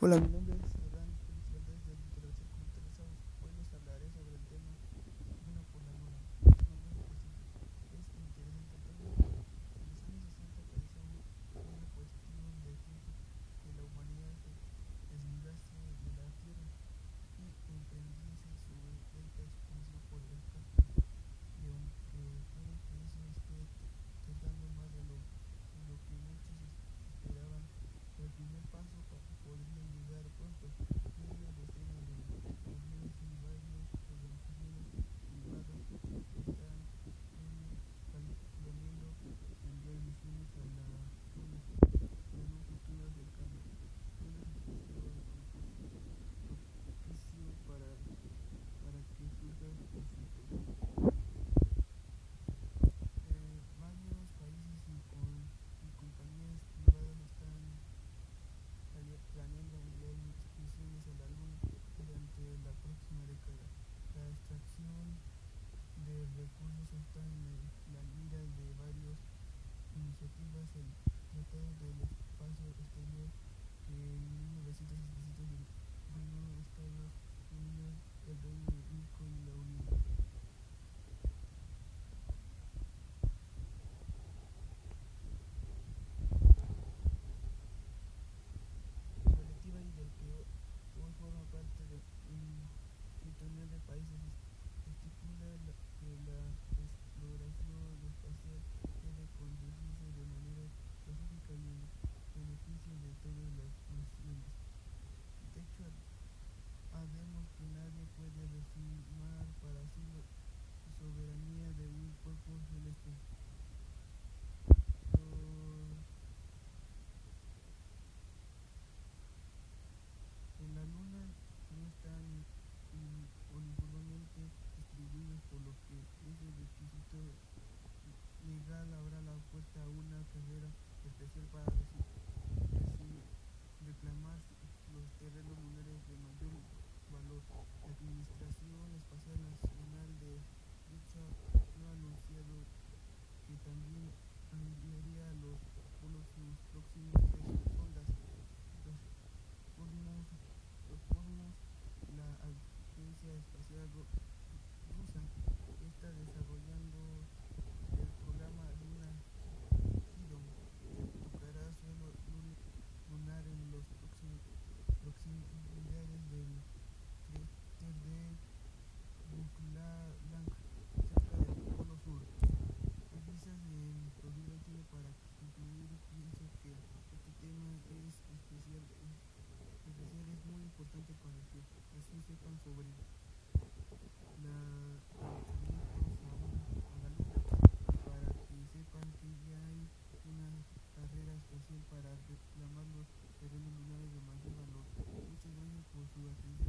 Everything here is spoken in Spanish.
một lần con tratados del espacio exterior que en 1967 firmó Estados Unidos, el Reino Unido y la Unión Europea. Colectiva y del que hoy forma parte de un centenar de países nadie puede reclamar para sí la soberanía de un cuerpo celeste. En la luna no están uniformemente distribuidos por lo que es el requisito de mayor valor. Muchas gracias por su atención.